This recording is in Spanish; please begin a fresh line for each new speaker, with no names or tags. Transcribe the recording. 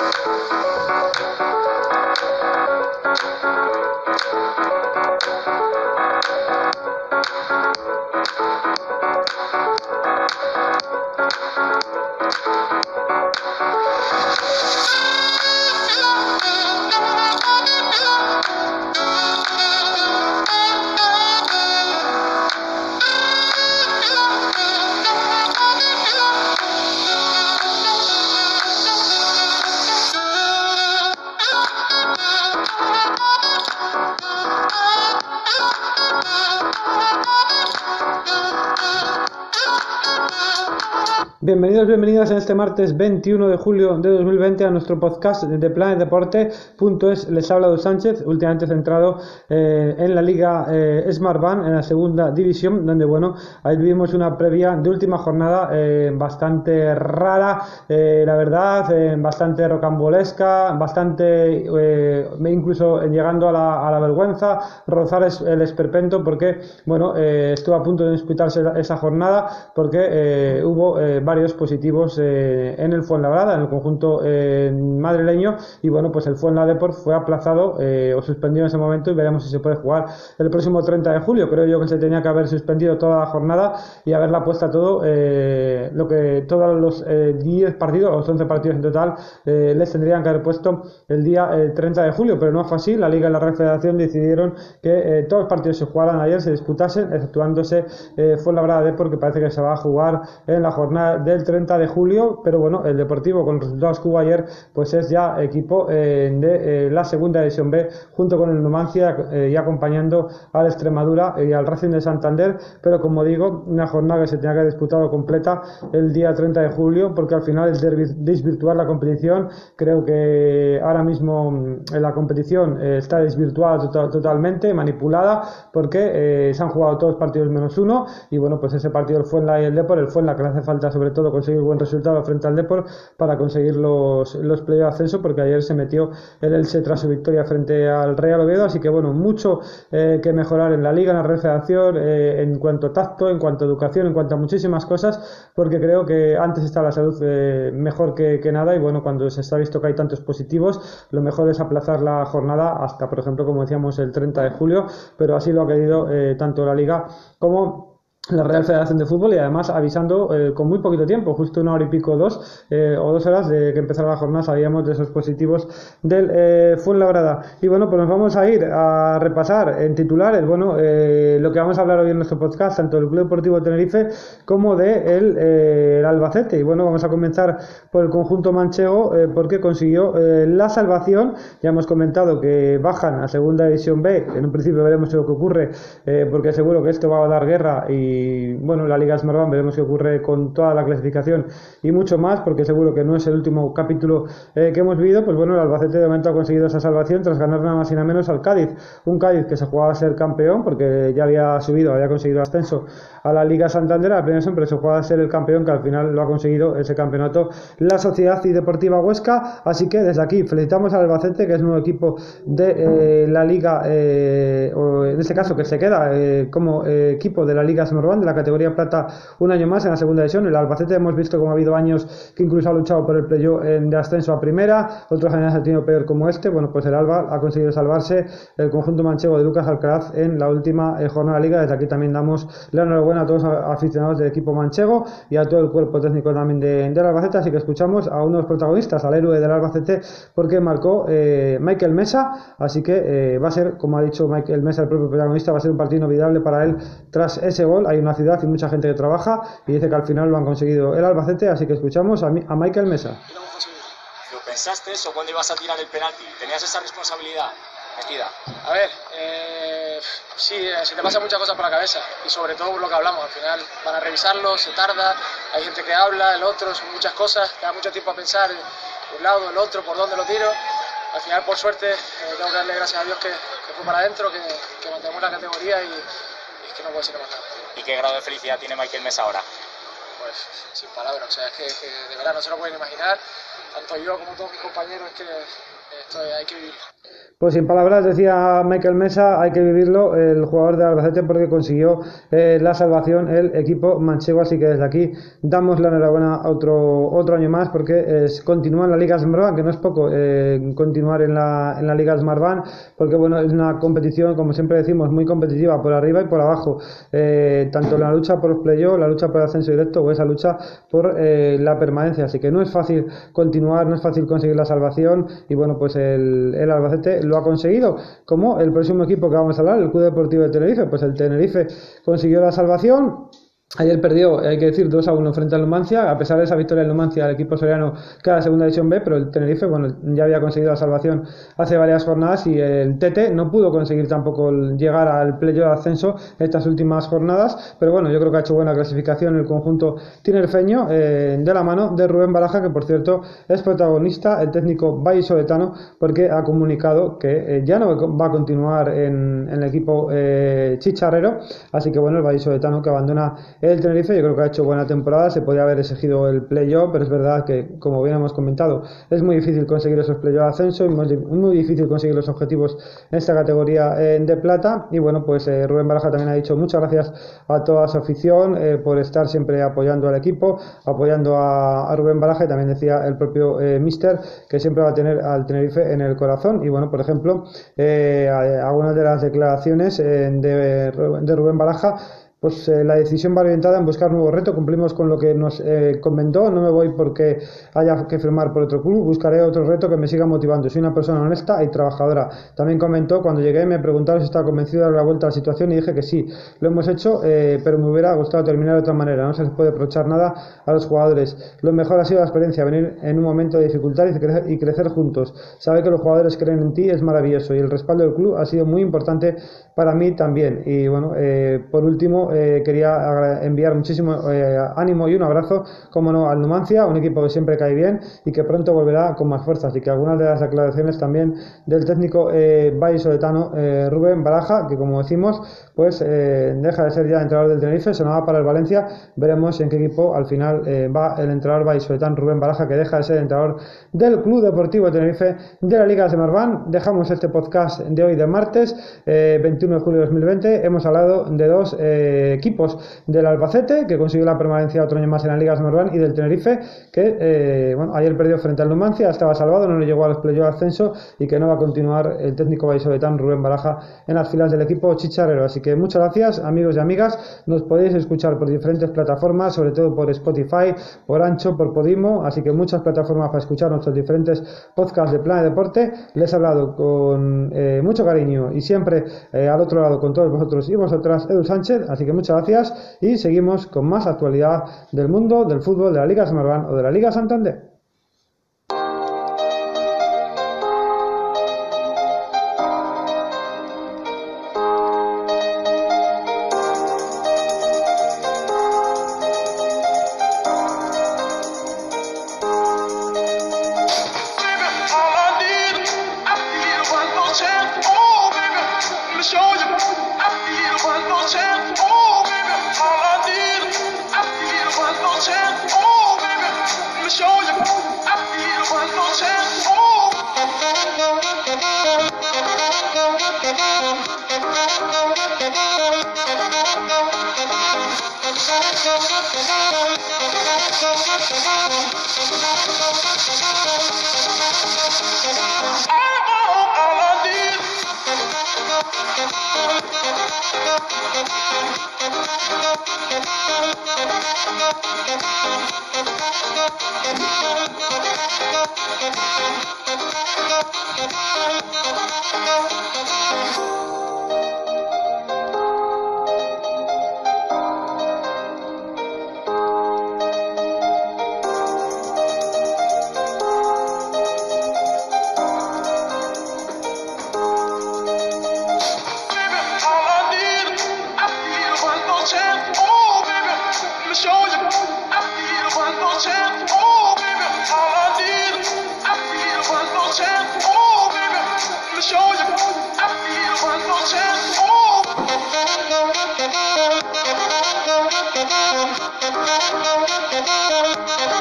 Thank you. Bienvenidos, bienvenidas en este martes 21 de julio de 2020 a nuestro podcast de Planet Deporte.es. Les habla Dos Sánchez, últimamente centrado eh, en la Liga eh, Smart Band, en la segunda división, donde, bueno, ahí vivimos una previa de última jornada eh, bastante rara, la verdad, bastante rocambolesca, bastante, incluso llegando a la, a la, vergüenza, rozar el esperpento, porque, bueno, estuvo a punto de disputarse esa jornada, porque hubo varios positivos eh, en el Fuenlabrada, en el conjunto eh, madrileño, y bueno, pues el Fuenladeport fue aplazado eh, o suspendido en ese momento y veremos si se puede jugar el próximo 30 de julio. Creo yo que se tenía que haber suspendido toda la jornada y haberla puesta todo, lo que todos los 10 partidos, o 11 partidos en total, les tendrían que haber puesto el día 30 de julio, pero no fue así. La Liga y la Red Federación decidieron que todos los partidos se jugaran ayer, se disputasen, exceptuándose Fuenlabrada Deport, que parece que se va a jugar en la jornada del 30 de julio, pero bueno, el Deportivo con los resultados que hubo ayer, pues es ya equipo eh, de eh, la segunda división B, junto con el Numancia eh, y acompañando al Extremadura y al Racing de Santander, pero como digo, una jornada que se tenía que haber disputado completa el día 30 de julio, porque al final es desvirtuar la competición, creo que ahora mismo mm, la competición está desvirtuada totalmente, manipulada, porque se han jugado todos partidos menos uno, y bueno, pues ese partido fue en la y el Depor, el fue en la que le hace falta sobre todo conseguir buen resultado frente al Depor para conseguir los, los de ascenso, porque ayer se metió el Elche tras su victoria frente al Real Oviedo, así que bueno, mucho eh, que mejorar en la liga, en la red federación, eh, en cuanto a tacto, en cuanto a educación, en cuanto a muchísimas cosas, porque creo que antes está la salud eh, mejor que, que, nada. Y bueno, cuando se está visto que hay tantos positivos, lo mejor es aplazar la jornada hasta, por ejemplo, como decíamos, el 30 de julio, pero así lo ha querido tanto la liga como la Real Federación de Fútbol y además avisando eh, con muy poquito tiempo, justo una hora y pico dos eh, o dos horas de que empezara la jornada sabíamos de esos positivos del eh, Fuenlabrada. Y bueno pues nos vamos a ir a repasar en titulares bueno eh, lo que vamos a hablar hoy en nuestro podcast tanto del Club Deportivo Tenerife como de el, Albacete. Y bueno vamos a comenzar por el conjunto manchego porque consiguió la salvación. Ya hemos comentado que bajan a segunda división B en un principio veremos lo que ocurre porque seguro que esto va a dar guerra y y bueno, la Liga Smartbank veremos qué ocurre con toda la clasificación y mucho más, porque seguro que no es el último capítulo eh, que hemos vivido, pues bueno, el Albacete de momento ha conseguido esa salvación tras ganar nada más y nada menos al Cádiz, un Cádiz que se jugaba a ser campeón porque ya había subido, había conseguido ascenso a la Liga Santander, a primera pero se jugaba a ser el campeón que al final lo ha conseguido ese campeonato la Sociedad y Deportiva Huesca, así que desde aquí felicitamos al Albacete que es nuevo equipo de eh, la Liga, eh, o en este caso que se queda como equipo de la Liga Smartbank de la categoría plata un año más en la segunda división. El Albacete hemos visto como ha habido años que incluso ha luchado por el playoff de ascenso a primera, otros años ha tenido peor como este. Bueno, pues el Alba ha conseguido salvarse el conjunto manchego de Lucas Alcaraz en la última eh, jornada de liga. Desde aquí también damos la enhorabuena a todos los aficionados del equipo manchego y a todo el cuerpo técnico también de, del Albacete. Así que escuchamos a uno de los protagonistas, al héroe del Albacete, porque marcó eh, Michael Mesa. Así que eh, va a ser, como ha dicho Michael Mesa, el propio protagonista, va a ser un partido inolvidable para él tras ese gol. Hay una ciudad y mucha gente que trabaja y dice que al final lo han conseguido el Albacete, así que escuchamos a, a Michael Mesa.
¿Lo pensaste eso cuando ibas a tirar el penalti? ¿Tenías esa responsabilidad metida?
A ver, eh, sí, eh, se te pasa muchas cosas por la cabeza y sobre todo por lo que hablamos. Al final van a revisarlo, se tarda, hay gente que habla, el otro, son muchas cosas, te da mucho tiempo a pensar un lado, el otro, por dónde lo tiro. Al final, por suerte, eh, tengo que darle gracias a Dios que, que fue para adentro, que, que mantenemos la categoría y, y que no puede ser más nada.
¿Y qué grado de felicidad tiene Michael Mesa ahora?
Pues sin palabras, o sea, es que, de verdad no se lo pueden imaginar, tanto yo como todos mis compañeros, es que esto hay que vivir.
Pues sin palabras, decía Michael Mesa, hay que vivirlo, el jugador de Albacete, porque consiguió eh, la salvación el equipo manchego. Así que desde aquí damos la enhorabuena otro, otro año más, porque es, continúa en la Liga Smartbank, que no es poco eh, continuar en la, en la Liga Smartbank, porque bueno, es una competición, como siempre decimos, muy competitiva por arriba y por abajo. Eh, tanto la lucha por los playoffs, la lucha por ascenso directo o esa lucha por la permanencia. Así que no es fácil continuar, no es fácil conseguir la salvación. Y bueno, pues el, el Albacete lo ha conseguido, como el próximo equipo que vamos a hablar, el Club Deportivo de Tenerife, pues el Tenerife consiguió la salvación Ayer perdió, hay que decir, 2 a 1 frente al Numancia, a pesar de esa victoria del Numancia, el equipo soriano queda segunda división B, pero el Tenerife, bueno, ya había conseguido la salvación hace varias jornadas y el TT no pudo conseguir tampoco llegar al playo de ascenso estas últimas jornadas, pero bueno, yo creo que ha hecho buena clasificación el conjunto tinerfeño eh, de la mano de Rubén Baraja, que por cierto es protagonista, el técnico vallisoletano, porque ha comunicado que eh, ya no va a continuar en, el equipo eh, chicharrero, así que bueno, el vallisoletano que abandona el Tenerife yo creo que ha hecho buena temporada, se podía haber exigido el playoff, pero es verdad que, como bien hemos comentado, es muy difícil conseguir esos playoff ascenso y muy, difícil conseguir los objetivos en esta categoría eh, de plata. Y bueno, pues eh, Rubén Baraja también ha dicho muchas gracias a toda su afición eh, por estar siempre apoyando al equipo, apoyando a, Rubén Baraja y también decía el propio Mister que siempre va a tener al Tenerife en el corazón. Y bueno, por ejemplo, algunas de las declaraciones de, de Rubén Baraja pues eh, la decisión va orientada en buscar nuevo reto. Cumplimos con lo que nos eh, comentó. No me voy porque haya que firmar por otro club. Buscaré otro reto que me siga motivando. Soy una persona honesta y trabajadora. También comentó cuando llegué me preguntaron si estaba convencido de dar la vuelta a la situación y dije que sí. Lo hemos hecho, eh, pero me hubiera gustado terminar de otra manera. No se les puede reprochar nada a los jugadores. Lo mejor ha sido la experiencia, venir en un momento de dificultad y crecer, y crecer juntos. Sabe que los jugadores creen en ti es maravilloso y el respaldo del club ha sido muy importante para mí también. Y bueno, por último eh, quería enviar muchísimo eh, ánimo y un abrazo, como no, al Numancia, un equipo que siempre cae bien y que pronto volverá con más fuerzas. Y que algunas de las aclaraciones también del técnico eh, Soletano eh, Rubén Baraja, que como decimos, pues deja de ser ya entrenador del Tenerife, se nos va para el Valencia. Veremos en qué equipo al final va el entrenador Soletano Rubén Baraja, que deja de ser entrenador del Club Deportivo Tenerife de la Liga de Marván. Dejamos este podcast de hoy de martes, 21 de julio de 2020. Hemos hablado de dos equipos del Albacete, que consiguió la permanencia otro año más en la Liga Smartbank, y del Tenerife, que eh, bueno, ayer perdió frente al Numancia, estaba salvado, no le llegó a los playoffs de ascenso y que no va a continuar el técnico vallisoletano Rubén Baraja en las filas del equipo chicharrero. Así que muchas gracias, amigos y amigas. Nos podéis escuchar por diferentes plataformas, sobre todo por Spotify, por Ancho, por Podimo. Así que muchas plataformas para escuchar nuestros diferentes podcasts de Plan de Deporte. Les he hablado con eh, mucho cariño y siempre eh, al otro lado con todos vosotros y vosotras, Edu Sánchez. Así que muchas gracias y seguimos con más actualidad del mundo del fútbol de la Liga Samarván o de la Liga Santander. Thank you.